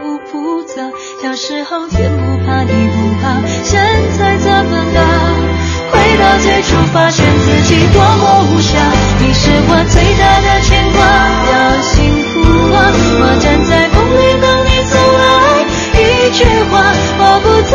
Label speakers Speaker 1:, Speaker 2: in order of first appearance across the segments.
Speaker 1: 不复杂。小时候天不怕地不怕，现在怎么了？回到最初，发现自己多么无暇。你是我最大的牵挂，要幸福啊！我站在风里等你走来，一句话，我不
Speaker 2: 在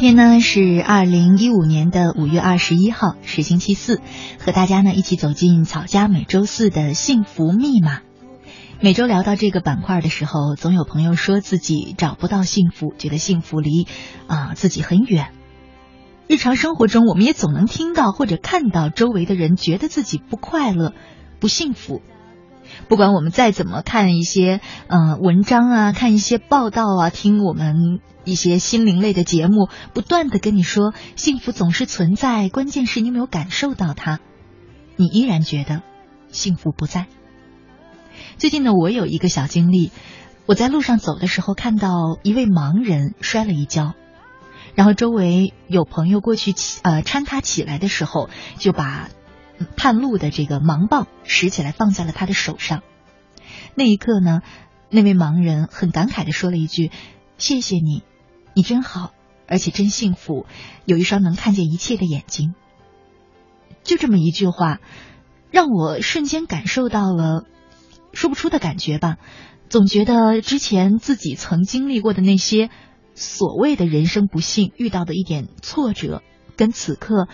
Speaker 2: 今天呢是二零一五年的五月二十一号，是星期四，和大家呢一起走进草家每周四的幸福密码。每周聊到这个板块的时候，总有朋友说自己找不到幸福，觉得幸福离啊、自己很远。日常生活中，我们也总能听到或者看到周围的人觉得自己不快乐、不幸福。不管我们再怎么看一些呃文章啊，看一些报道啊，听我们一些心灵类的节目，不断的跟你说幸福总是存在，关键是你没有感受到它，你依然觉得幸福不在。最近呢，我有一个小经历，我在路上走的时候看到一位盲人摔了一跤，然后周围有朋友过去起呃搀他起来的时候，就把探路的这个盲棒拾起来放在了他的手上。那一刻呢，那位盲人很感慨的说了一句：“谢谢你，你真好，而且真幸福，有一双能看见一切的眼睛。”就这么一句话，让我瞬间感受到了说不出的感觉吧。总觉得之前自己曾经历过的那些所谓的人生不幸，遇到的一点挫折，跟此刻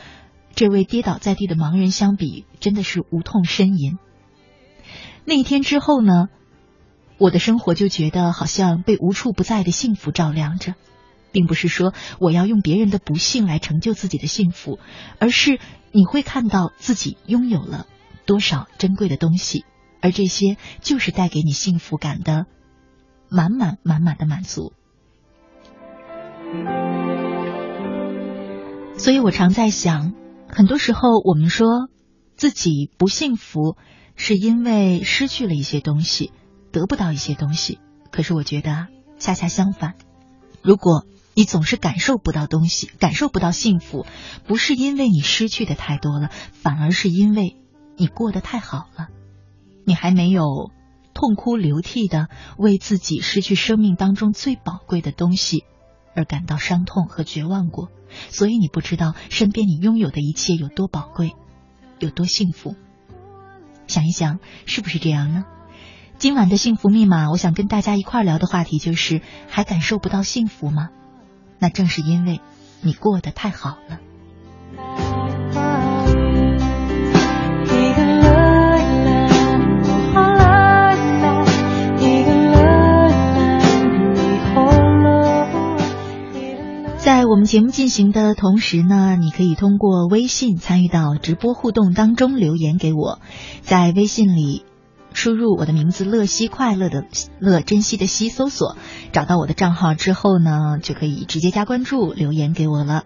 Speaker 2: 这位跌倒在地的盲人相比，真的是无痛呻吟。那一天之后呢，我的生活就觉得好像被无处不在的幸福照亮着，并不是说我要用别人的不幸来成就自己的幸福，而是你会看到自己拥有了多少珍贵的东西，而这些就是带给你幸福感的满满满满的满足。所以我常在想，很多时候我们说自己不幸福，是因为失去了一些东西，得不到一些东西。可是我觉得，恰恰相反，如果你总是感受不到东西，感受不到幸福，不是因为你失去的太多了，反而是因为你过得太好了，你还没有痛哭流涕的为自己失去生命当中最宝贵的东西而感到伤痛和绝望过，所以你不知道身边你拥有的一切有多宝贵，有多幸福。想一想，是不是这样呢？
Speaker 1: 今晚的幸福密码，我想跟大家一块聊的话题就是：还感受不到幸福吗？那正是因为你过得太好了。在我们节目进行的同时呢，你可以通过微信参与到直播互动当中留言给我，在微信里输入我的名字“乐西快乐的乐珍惜的惜”，搜索找到我的账号之后呢，就可以直接加关注留言给我了。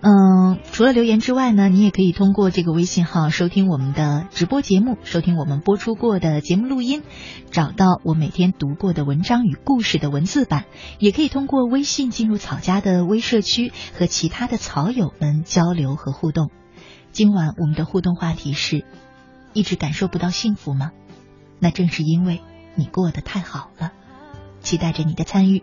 Speaker 1: 嗯，除了留言之外呢，你也可以通过这个微信号收听我们的直播节目，收听我们播出过的节目录音，找到我每天读过的文章与故事的文字版，也可以通过微信进入草家的微社区和其他的草友们交流和互动。今晚我们的互动话题是：一直感受不到幸福吗？那正是因为你过得太好了，期待着你的参与。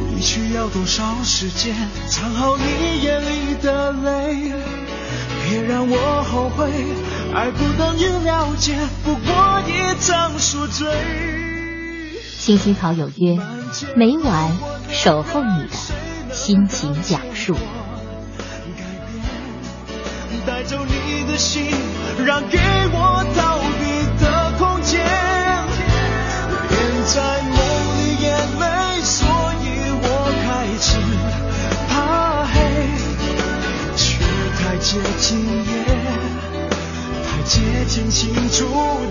Speaker 3: 你需要多少时间藏好你眼里的泪？别让我后悔，爱不等于了解，不过一场宿醉。
Speaker 4: 青青草有约，每晚守候你的心情讲述。
Speaker 3: 带走你的心，让给我接近也，太接近清楚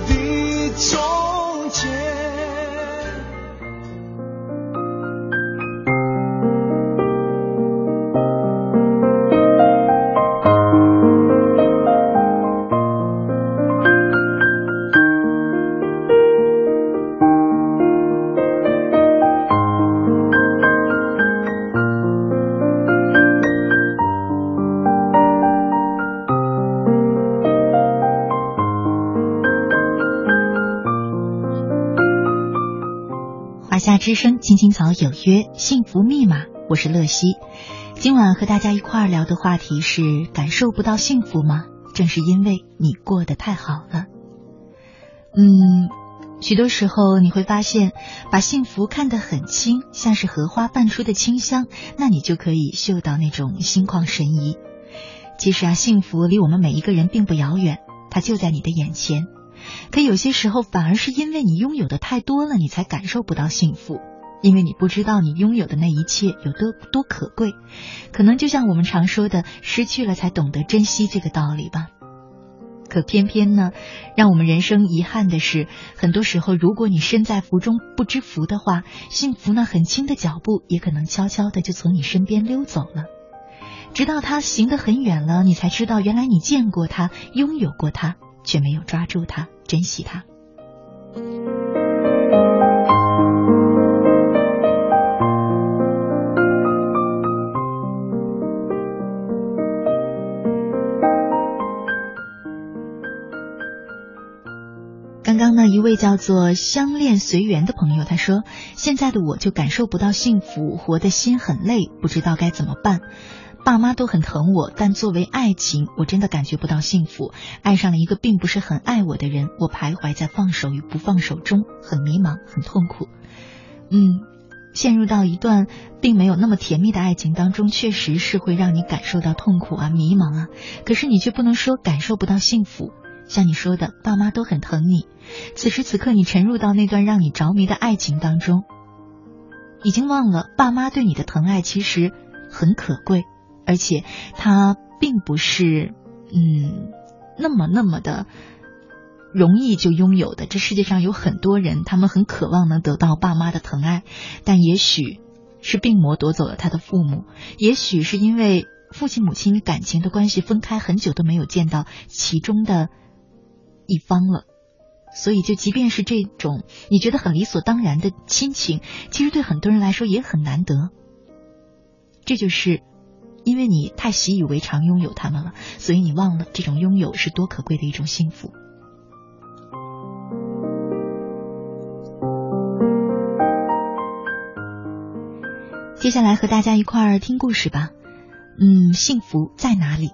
Speaker 3: 的终
Speaker 2: 有约幸福密码，我是乐西。今晚和大家一块儿聊的话题是：感受不到幸福吗？正是因为你过得太好了。嗯，许多时候你会发现，把幸福看得很轻，像是荷花泛出的清香，那你就可以嗅到那种心旷神怡。其实啊，幸福离我们每一个人并不遥远，它就在你的眼前。可有些时候，反而是因为你拥有的太多了，你才感受不到幸福，因为你不知道你拥有的那一切有多多可贵。可能就像我们常说的，失去了才懂得珍惜这个道理吧。可偏偏呢，让我们人生遗憾的是，很多时候，如果你身在福中不知福的话，幸福呢，很轻的脚步也可能悄悄的就从你身边溜走了，直到他行得很远了，你才知道，原来你见过他，拥有过他。却没有抓住他，珍惜他。一位叫做相恋随缘的朋友，他说：“现在的我就感受不到幸福，活的心很累，不知道该怎么办。”爸妈都很疼我，但作为爱情，我真的感觉不到幸福。爱上了一个并不是很爱我的人，我徘徊在放手与不放手中，很迷茫，很痛苦。嗯，陷入到一段并没有那么甜蜜的爱情当中，确实是会让你感受到痛苦啊，迷茫啊。可是你却不能说感受不到幸福。像你说的，爸妈都很疼你。此时此刻，你沉入到那段让你着迷的爱情当中，已经忘了爸妈对你的疼爱其实很可贵。而且他并不是嗯那么那么的容易就拥有的。这世界上有很多人，他们很渴望能得到爸妈的疼爱，但也许是病魔夺走了他的父母，也许是因为父亲母亲感情的关系分开很久都没有见到其中的一方了。所以，就即便是这种你觉得很理所当然的亲情，其实对很多人来说也很难得。这就是。因为你太习以为常拥有他们了，所以你忘了这种拥有是多可贵的一种幸福。接下来和大家一块儿听故事吧。嗯，幸福在哪里？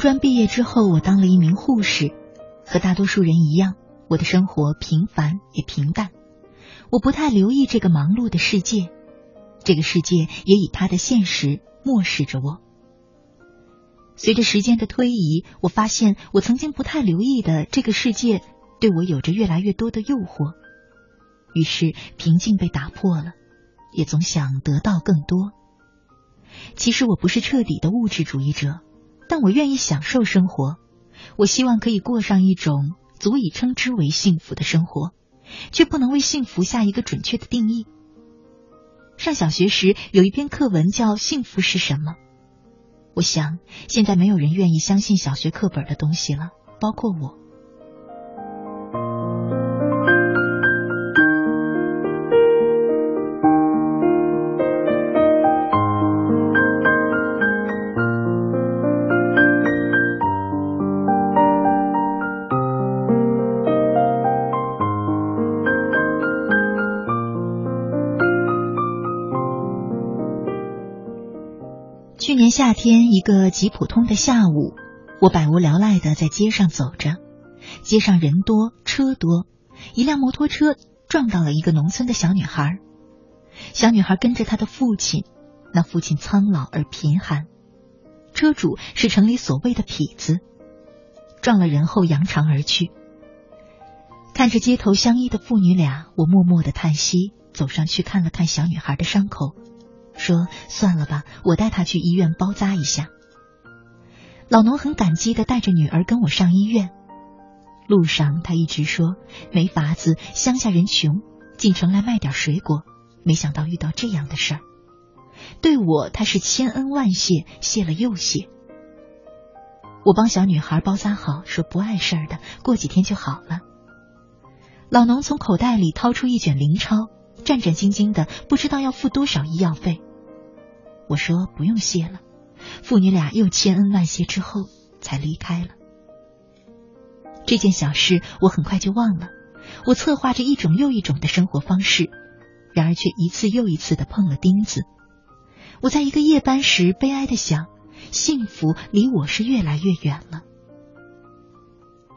Speaker 2: 专毕业之后，我当了一名护士，和大多数人一样，我的生活平凡也平淡。我不太留意这个忙碌的世界，这个世界也以它的现实漠视着我。随着时间的推移，我发现我曾经不太留意的这个世界，对我有着越来越多的诱惑。于是平静被打破了，也总想得到更多。其实我不是彻底的物质主义者。但我愿意享受生活，我希望可以过上一种足以称之为幸福的生活，却不能为幸福下一个准确的定义。上小学时有一篇课文叫《幸福是什么》，我想现在没有人愿意相信小学课本的东西了，包括我。一个极普通的下午，我百无聊赖的在街上走着。街上人多车多，一辆摩托车撞到了一个农村的小女孩。小女孩跟着她的父亲，那父亲苍老而贫寒，车主是城里所谓的痞子。撞了人后扬长而去。看着街头相依的父女俩，我默默的叹息，走上去看了看小女孩的伤口。说算了吧，我带他去医院包扎一下。老农很感激的带着女儿跟我上医院。路上他一直说没法子，乡下人穷，进城来卖点水果。没想到遇到这样的事儿，对我他是千恩万谢，谢了又谢。我帮小女孩包扎好，说不碍事儿的，过几天就好了。老农从口袋里掏出一卷零钞，战战兢兢的，不知道要付多少医药费。我说不用谢了，父女俩又千恩万谢之后才离开了。这件小事我很快就忘了。我策划着一种又一种的生活方式，然而却一次又一次的碰了钉子。我在一个夜班时悲哀的想，幸福离我是越来越远了。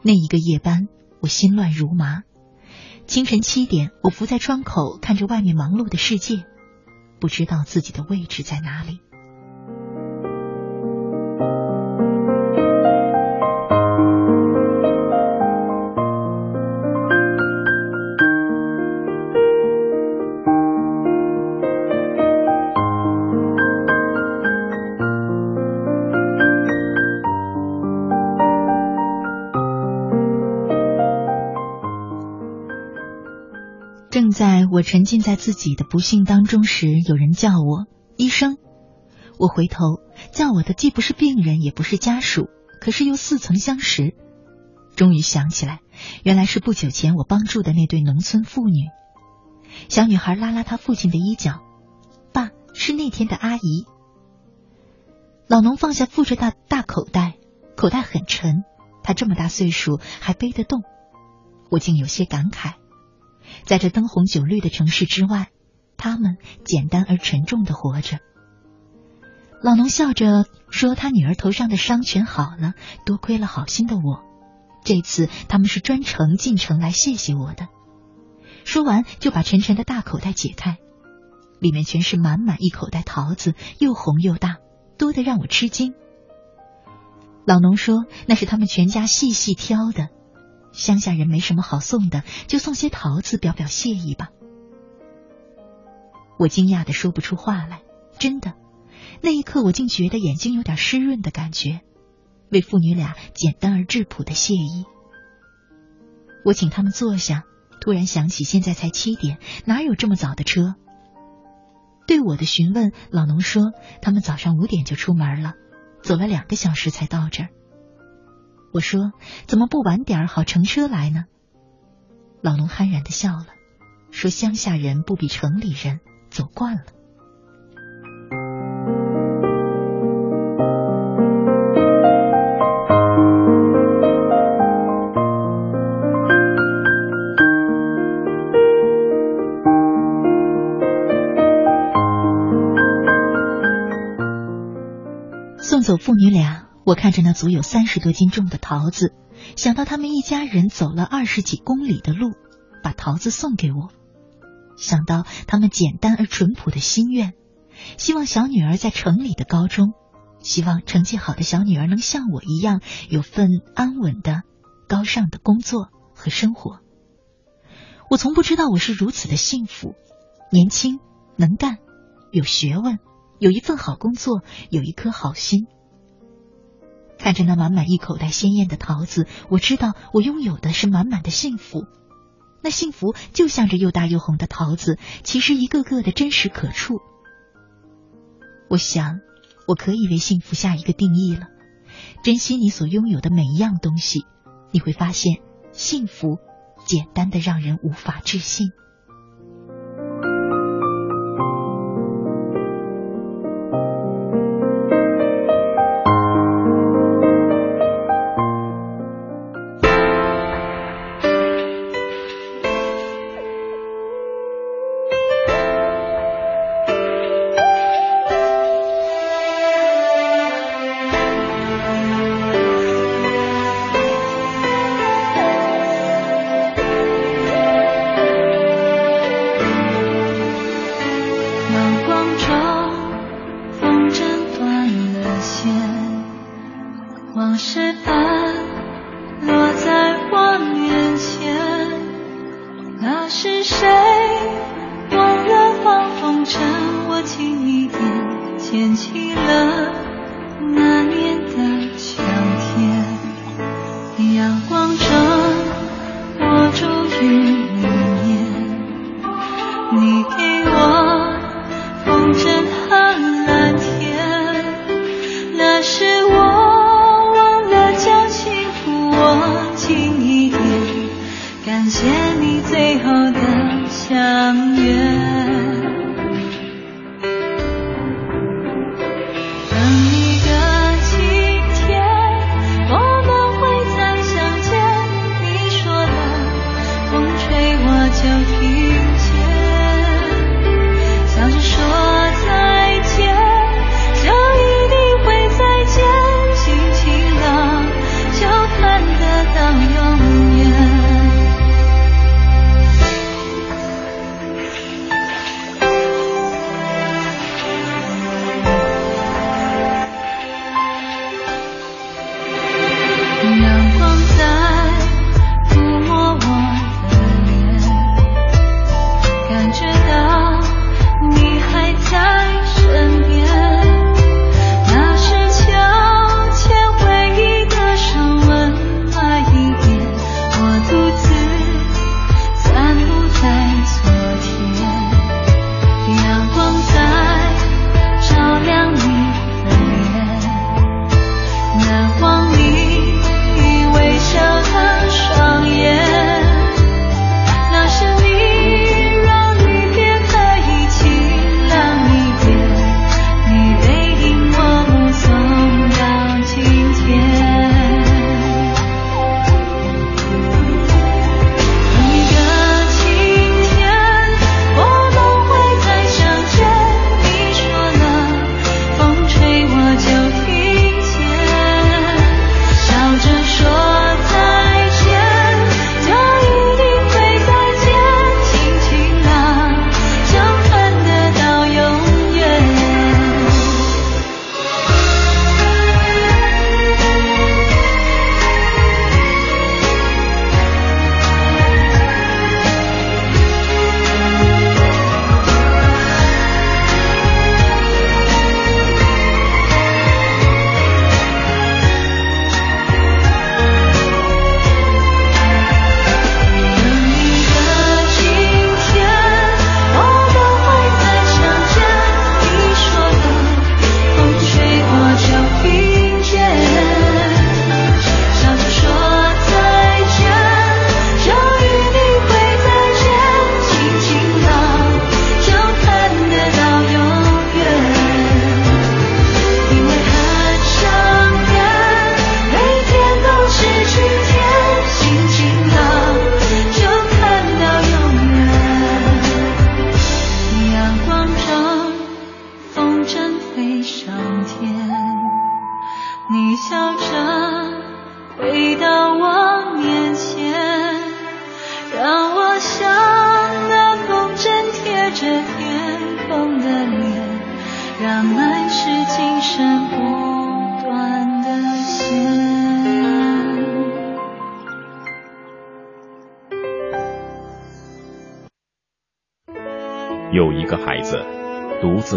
Speaker 2: 那一个夜班，我心乱如麻。清晨七点，我伏在窗口看着外面忙碌的世界。不知道自己的位置在哪里。在我沉浸在自己的不幸当中时，有人叫我医生。我回头，叫我的既不是病人，也不是家属，可是又似曾相识。终于想起来，原来是不久前我帮助的那对农村妇女。小女孩拉拉她父亲的衣角，爸是那天的阿姨。老农放下负着大大口袋，口袋很沉，他这么大岁数还背得动，我竟有些感慨。在这灯红酒绿的城市之外，他们简单而沉重的活着。老农笑着说：“他女儿头上的伤全好了，多亏了好心的我。这次他们是专程进城来谢谢我的。”说完，就把沉沉的大口袋解开，里面全是满满一口袋桃子，又红又大，多得让我吃惊。老农说：“那是他们全家细细挑的。”乡下人没什么好送的，就送些桃子表表谢意吧。我惊讶的说不出话来，真的，那一刻我竟觉得眼睛有点湿润的感觉，为父女俩简单而质朴的谢意。我请他们坐下，突然想起现在才七点，哪有这么早的车？对我的询问，老农说他们早上五点就出门了，走了两个小时才到这儿。我说：“怎么不晚点好乘车来呢？”老农憨然的笑了，说：“乡下人不比城里人，走惯了。”送走父女俩。我看着那足有三十多斤重的桃子，想到他们一家人走了二十几公里的路，把桃子送给我；想到他们简单而淳朴的心愿，希望小女儿在城里的高中，希望成绩好的小女儿能像我一样有份安稳的、高尚的工作和生活。我从不知道我是如此的幸福，年轻、能干、有学问，有一份好工作，有一颗好心。
Speaker 1: 看着那满满一口袋鲜艳的桃子，我知道我拥有的是满满的幸福。那幸福就像这又大又红的桃子，其实一个个的真实可触。我想，我可以为幸福下一个定义了：珍惜你所拥有的每一样东西，你会发现，幸福简单的让人无法置信。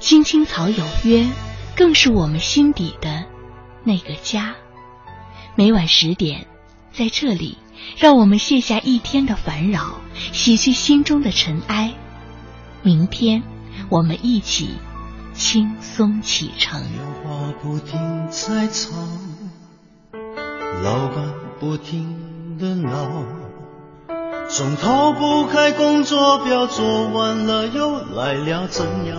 Speaker 4: 青青草有约，更是我们心底的那个家。每晚十点，在这里，让我们卸下一天的烦扰，洗去心中的尘埃。明天，我们一起轻松启程。
Speaker 5: 电话不停在吵，老板不停的闹，总逃不开工作表，做完了又来了，怎样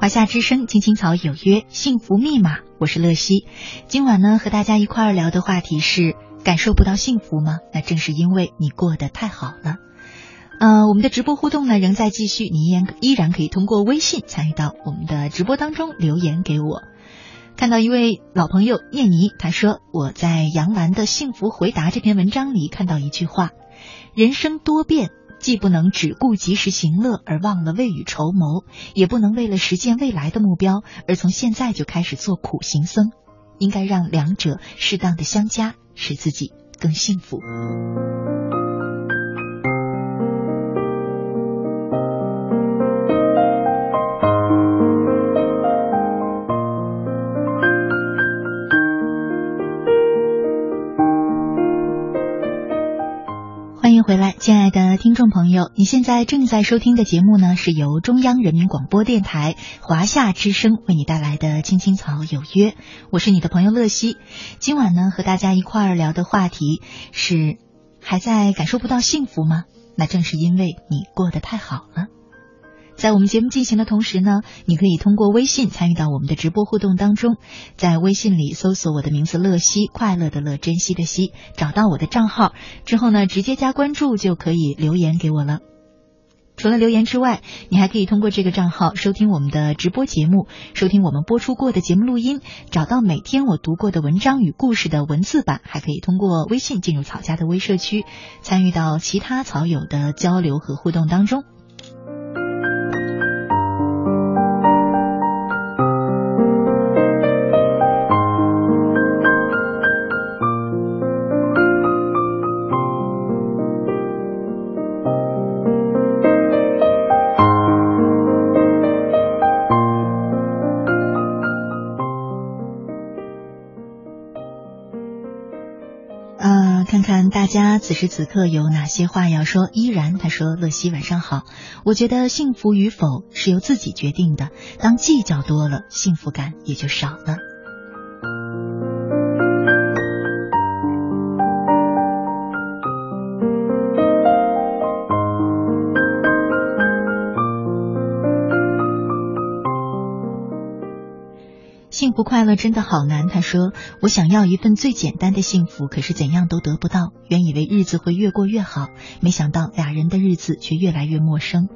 Speaker 2: 华夏之声，青青草有约，幸福密码，我是乐西。今晚呢，和大家一块儿聊的话题是：感受不到幸福吗？那正是因为你过得太好了。呃，我们的直播互动呢仍在继续，你依然依然可以通过微信参与到我们的直播当中留言给我。看到一位老朋友念妮，他说我在杨澜的《幸福回答》这篇文章里看到一句话：人生多变。既不能只顾及时行乐而忘了未雨绸缪，也不能为了实现未来的目标而从现在就开始做苦行僧，应该让两者适当的相加，使自己更幸福。听众朋友，你现在正在收听的节目呢，是由中央人民广播电台华夏之声为你带来的《青青草有约》，我是你的朋友乐西。今晚呢，和大家一块儿聊的话题是：还在感受不到幸福吗？那正是因为你过得太好了。在我们节目进行的同时呢，你可以通过微信参与到我们的直播互动当中，在微信里搜索我的名字乐西，快乐的乐，珍惜的惜，找到我的账号之后呢，直接加关注就可以留言给我了。除了留言之外，你还可以通过这个账号收听我们的直播节目，收听我们播出过的节目录音，找到每天我读过的文章与故事的文字版，还可以通过微信进入草家的微社区，参与到其他草友的交流和互动当中。此时此刻有哪些话要说？依然他说：“乐西晚上好，我觉得幸福与否是由自己决定的。当计较多了，幸福感也就少了。”不快乐真的好难。他说：“我想要一份最简单的幸福，可是怎样都得不到。原以为日子会越过越好，没想到俩人的日子却越来越陌生。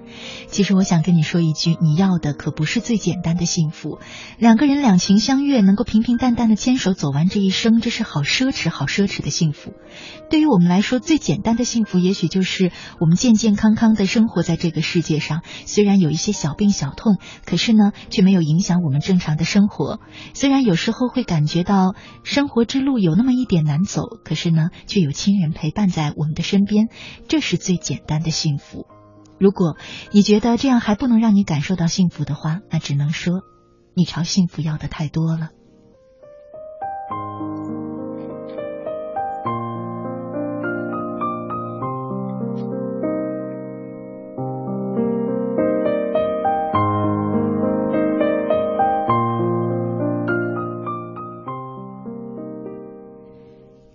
Speaker 2: 其实我想跟你说一句，你要的可不是最简单的幸福。两个人两情相悦，能够平平淡淡的牵手走完这一生，这是好奢侈、好奢侈的幸福。对于我们来说，最简单的幸福，也许就是我们健健康康的生活在这个世界上。虽然有一些小病小痛，可是呢，却没有影响我们正常的生活。”虽然有时候会感觉到生活之路有那么一点难走，可是呢，却有亲人陪伴在我们的身边，这是最简单的幸福。如果你觉得这样还不能让你感受到幸福的话，那只能说你朝幸福要的太多了。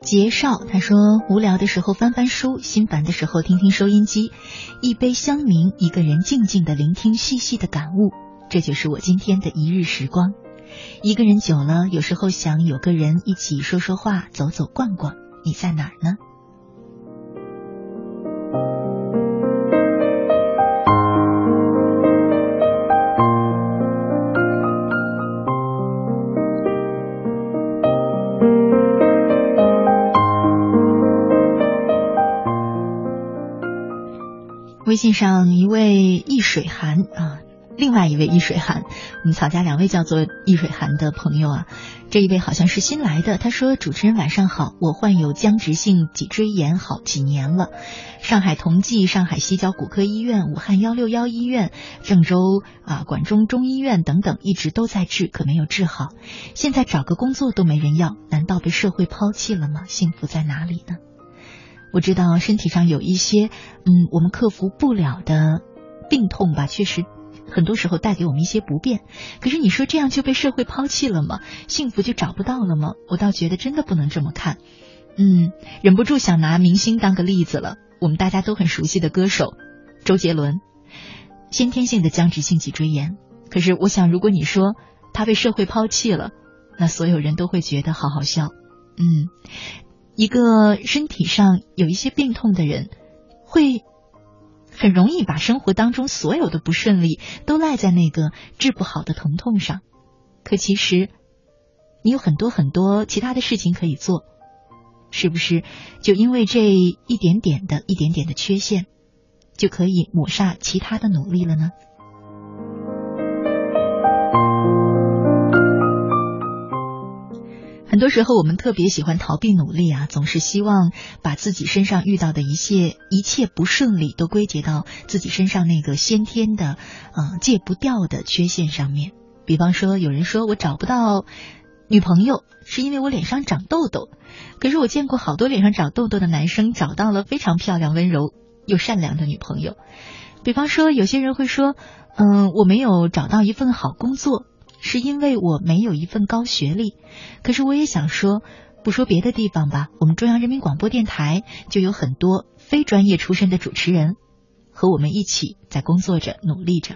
Speaker 2: 杰少他说：“无聊的时候翻翻书，心烦的时候听听收音机，一杯香茗，一个人静静的聆听，细细的感悟，这就是我今天的一日时光。一个人久了，有时候想有个人一起说说话，走走逛逛。你在哪儿呢？”微信上一位易水寒啊，另外一位易水寒，我们曹家两位叫做易水寒的朋友啊，这一位好像是新来的。他说：“主持人晚上好，我患有僵直性脊椎炎好几年了，上海同济、上海西郊骨科医院、武汉幺六幺医院、郑州啊管中中医院等等，一直都在治，可没有治好。现在找个工作都没人要，难道被社会抛弃了吗？幸福在哪里呢？”我知道身体上有一些，嗯，我们克服不了的病痛吧，确实很多时候带给我们一些不便。可是你说这样就被社会抛弃了吗？幸福就找不到了吗？我倒觉得真的不能这么看。嗯，忍不住想拿明星当个例子了。我们大家都很熟悉的歌手周杰伦，先天性的僵直性脊椎炎。可是我想，如果你说他被社会抛弃了，那所有人都会觉得好好笑。嗯。一个身体上有一些病痛的人，会很容易把生活当中所有的不顺利都赖在那个治不好的疼痛上。可其实，你有很多很多其他的事情可以做，是不是？就因为这一点点的一点点的缺陷，就可以抹杀其他的努力了呢？很多时候，我们特别喜欢逃避努力啊，总是希望把自己身上遇到的一切一切不顺利都归结到自己身上那个先天的、嗯戒不掉的缺陷上面。比方说，有人说我找不到女朋友是因为我脸上长痘痘，可是我见过好多脸上长痘痘的男生找到了非常漂亮、温柔又善良的女朋友。比方说，有些人会说，嗯，我没有找到一份好工作。是因为我没有一份高学历，可是我也想说，不说别的地方吧，我们中央人民广播电台就有很多非专业出身的主持人，和我们一起在工作着、努力着。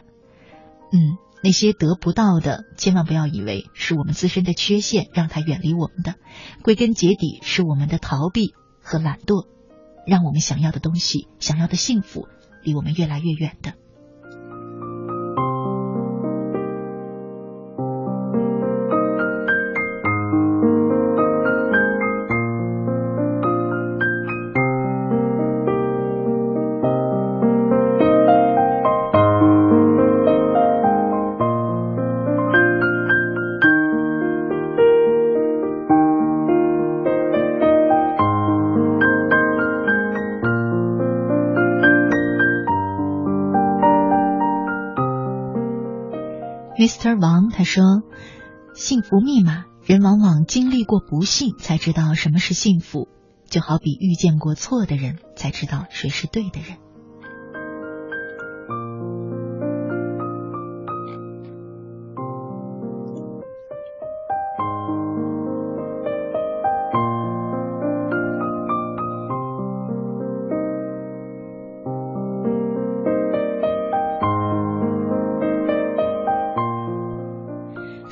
Speaker 2: 嗯，那些得不到的，千万不要以为是我们自身的缺陷让他远离我们的，归根结底是我们的逃避和懒惰，让我们想要的东西、想要的幸福离我们越来越远的。他说：“幸福密码，人往往经历过不幸才知道什么是幸福，就好比遇见过错的人才知道谁是对的人。”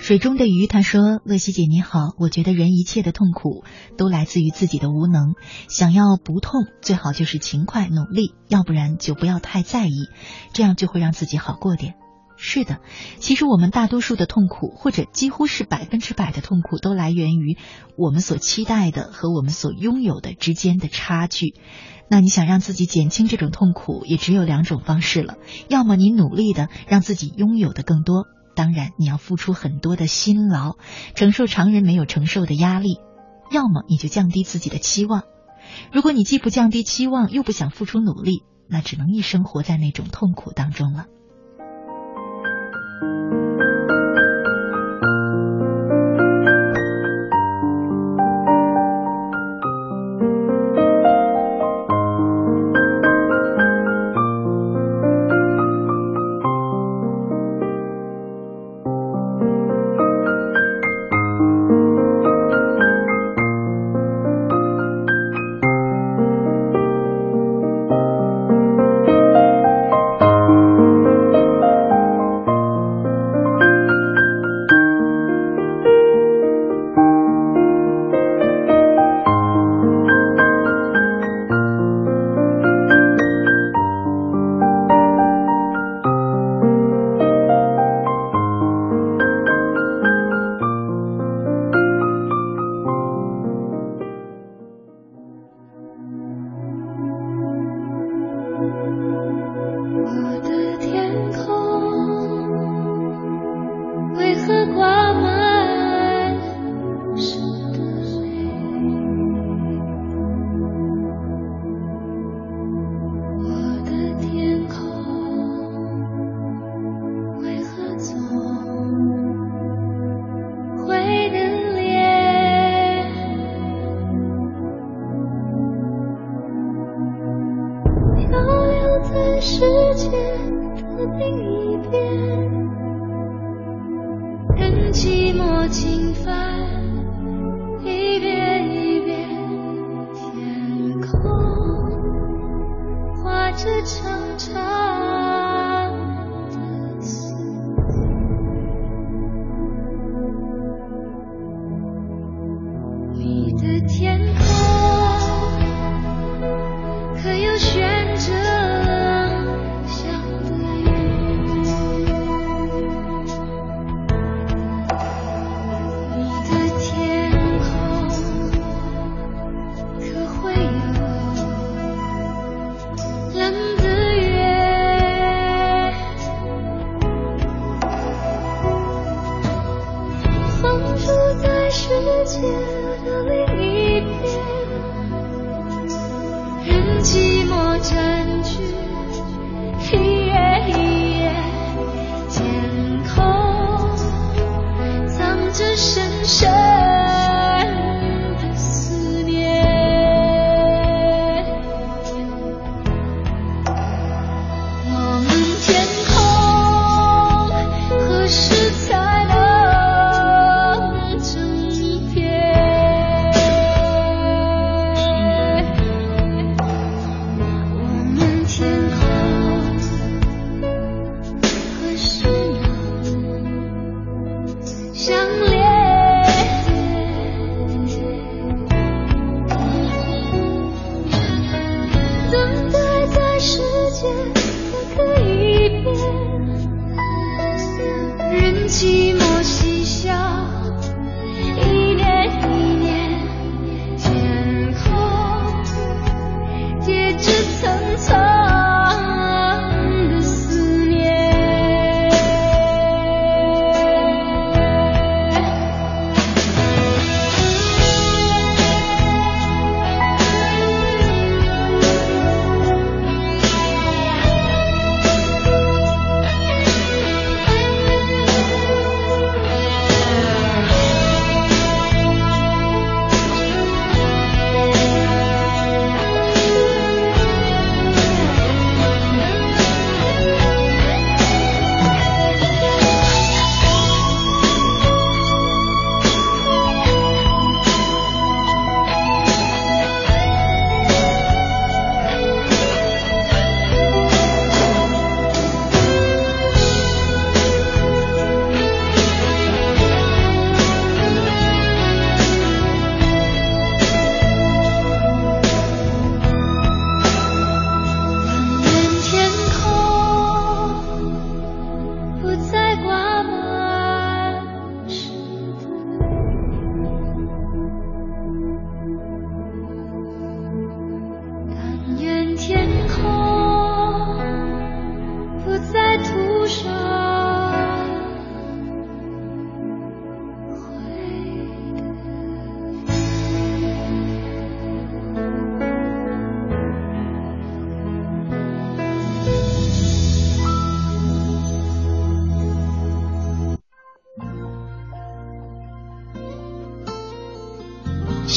Speaker 2: 水中的鱼他说：“乐西姐你好，我觉得人一切的痛苦都来自于自己的无能。想要不痛，最好就是勤快努力，要不然就不要太在意，这样就会让自己好过点。”是的，其实我们大多数的痛苦，或者几乎是百分之百的痛苦，都来源于我们所期待的和我们所拥有的之间的差距。那你想让自己减轻这种痛苦，也只有两种方式了：要么你努力的让自己拥有的更多，当然你要付出很多的辛劳，承受常人没有承受的压力；要么你就降低自己的期望。如果你既不降低期望，又不想付出努力，那只能一生活在那种痛苦当中了。
Speaker 1: 我的天空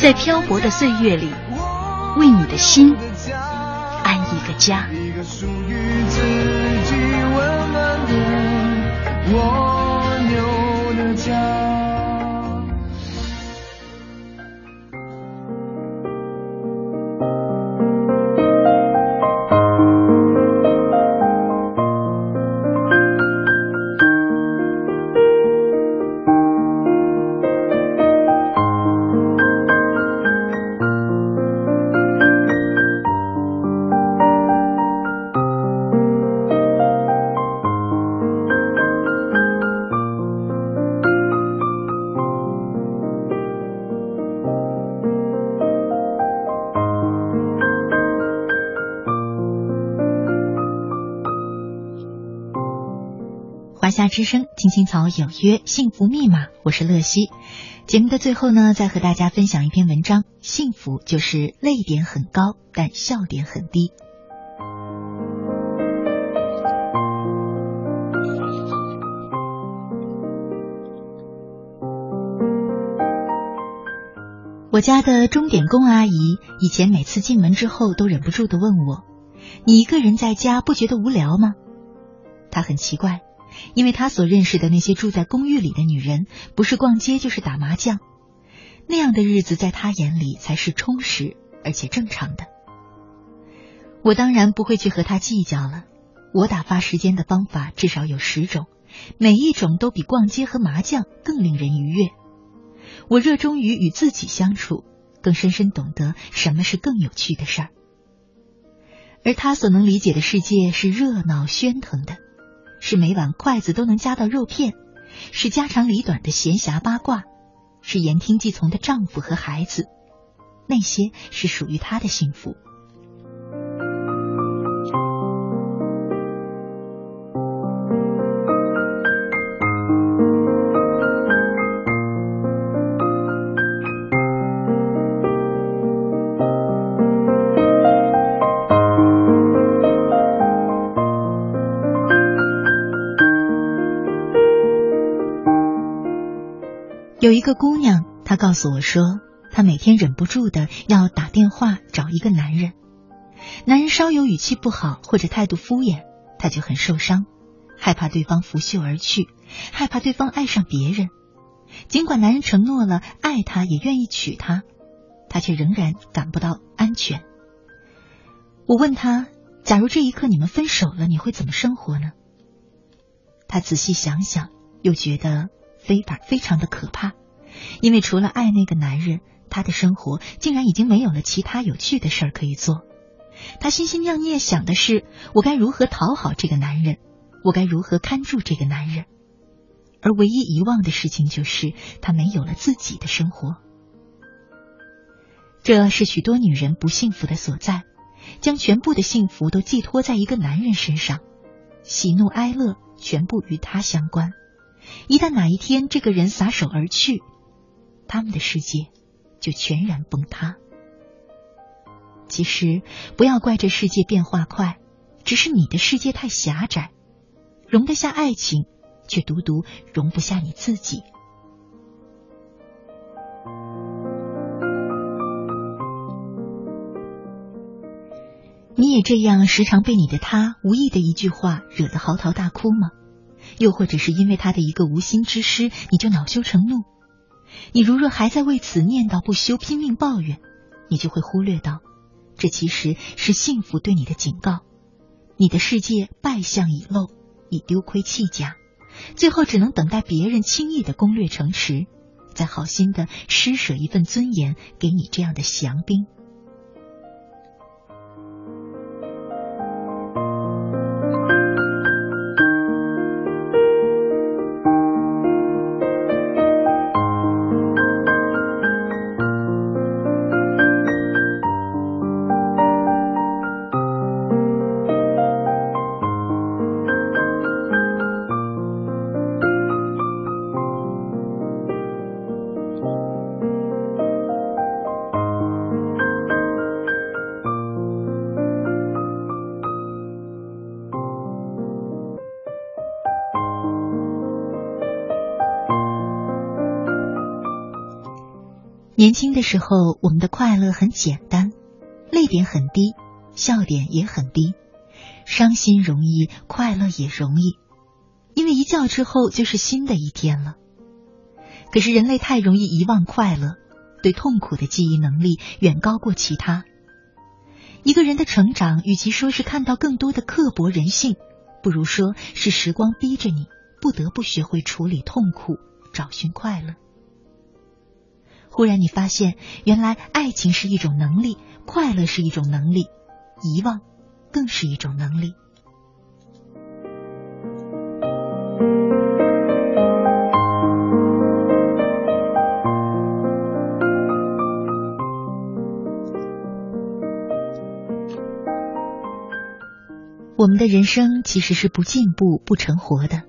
Speaker 4: 在漂泊的岁月里，为你的心安一个家。
Speaker 6: 一个属于自己温暖的
Speaker 2: 我有约，幸福密码，我是乐西。节目的最后呢，再和大家分享一篇文章：幸福就是泪点很高，但笑点很低。我家的钟点工阿姨以前每次进门之后都忍不住的问我：“你一个人在家不觉得无聊吗？”她很奇怪。因为他所认识的那些住在公寓里的女人，不是逛街就是打麻将，那样的日子在他眼里才是充实而且正常的。我当然不会去和他计较了。我打发时间的方法至少有十种，每一种都比逛街和麻将更令人愉悦。我热衷于与自己相处，更深深懂得什么是更有趣的事儿。而他所能理解的世界是热闹喧腾的。是每碗筷子都能夹到肉片，是家长里短的闲暇八卦，是言听计从的丈夫和孩子，那些是属于她的幸福。诉我说，她每天忍不住的要打电话找一个男人，男人稍有语气不好或者态度敷衍，她就很受伤，害怕对方拂袖而去，害怕对方爱上别人。尽管男人承诺了爱她，也愿意娶她，她却仍然感不到安全。我问她，假如这一刻你们分手了，你会怎么生活呢？她仔细想想，又觉得。非常非常的可怕，因为除了爱那个男人，他的生活竟然已经没有了其他有趣的事儿可以做。他心心念念想的是：我该如何讨好这个男人，我该如何看住这个男人。而唯一遗忘的事情就是，他没有了自己的生活。这是许多女人不幸福的所在，将全部的幸福都寄托在一个男人身上，喜怒哀乐全部与他相关。一旦哪一天这个人撒手而去，他们的世界就全然崩塌。其实不要怪这世界变化快，只是你的世界太狭窄。容得下爱情，却独独容不下你自己。你也这样时常被你的他无意的一句话惹得嚎啕大哭吗？又或者是因为他的一个无心之失，你就恼羞成怒？你如若还在为此念叨不休、拼命抱怨，你就会忽略到，这其实是幸福对你的警告。你的世界败相已露，已丢盔弃甲，最后只能等待别人轻易的攻略城池，再好心的施舍一份尊严给你这样的降兵。轻的时候，我们的快乐很简单，泪点很低，笑点也很低，伤心容易，快乐也容易，因为一觉之后就是新的一天了。可是人类太容易遗忘快乐，对痛苦的记忆能力远高过其他。一个人的成长，与其说是看到更多的刻薄人性，不如说是时光逼着你不得不学会处理痛苦，找寻快乐。忽然，你发现，原来爱情是一种能力，快乐是一种能力，遗忘更是一种能力。我们的人生其实是不进步、不成活的。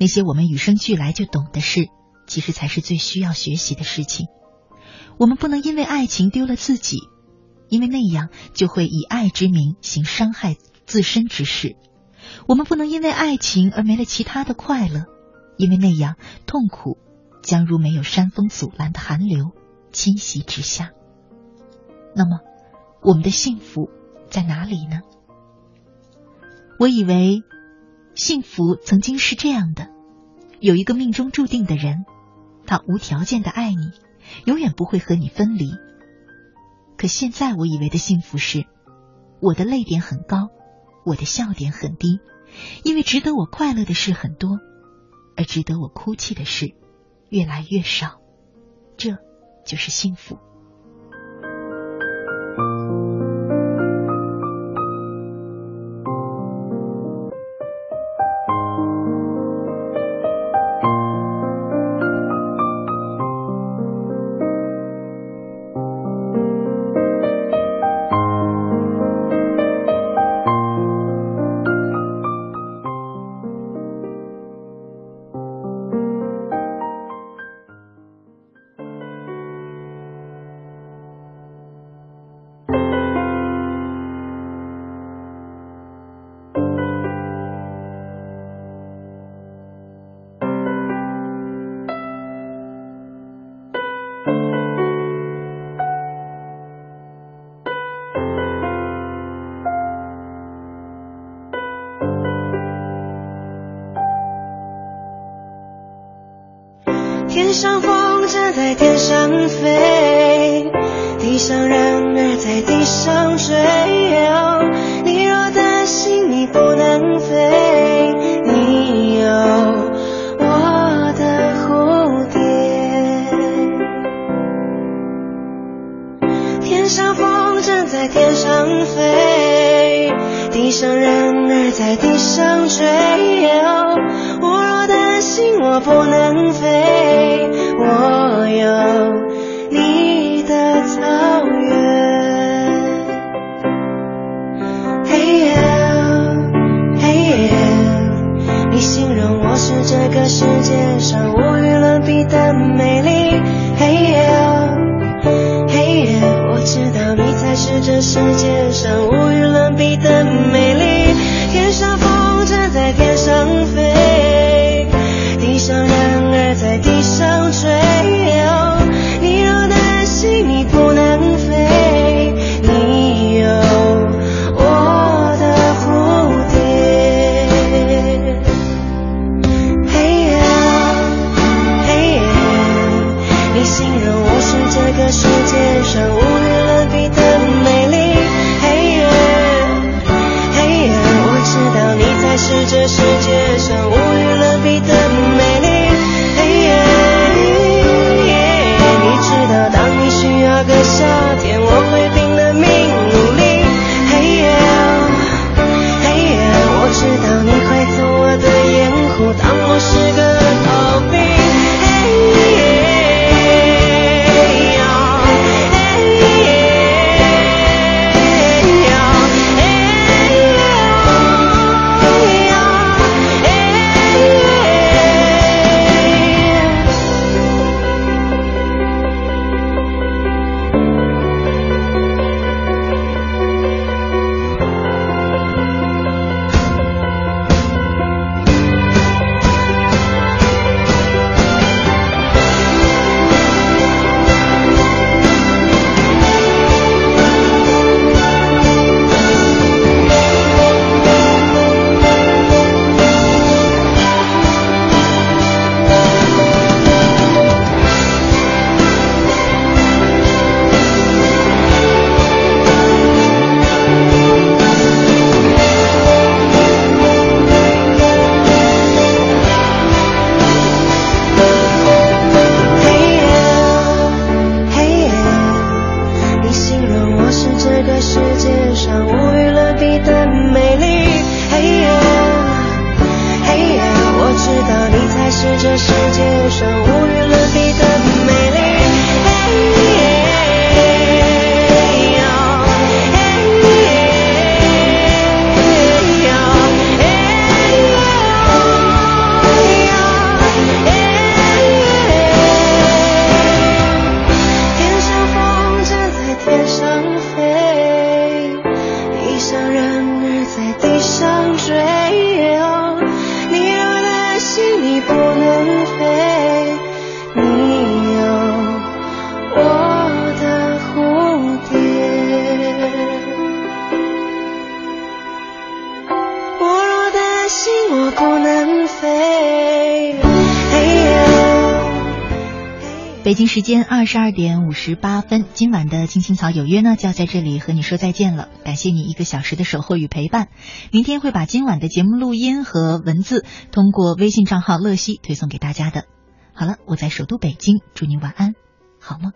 Speaker 2: 那些我们与生俱来就懂的事，其实才是最需要学习的事情。我们不能因为爱情丢了自己，因为那样就会以爱之名行伤害自身之事；我们不能因为爱情而没了其他的快乐，因为那样痛苦将如没有山峰阻拦的寒流侵袭之下。那么，我们的幸福在哪里呢？我以为，幸福曾经是这样的：有一个命中注定的人，他无条件的爱你。永远不会和你分离。可现在我以为的幸福是，我的泪点很高，我的笑点很低，因为值得我快乐的事很多，而值得我哭泣的事越来越少。这就是幸福。时间二十二点五十八分，今晚的《青青草有约》呢，就要在这里和你说再见了。感谢你一个小时的守候与陪伴。明天会把今晚的节目录音和文字通过微信账号乐西推送给大家的。好了，我在首都北京，祝你晚安，好梦。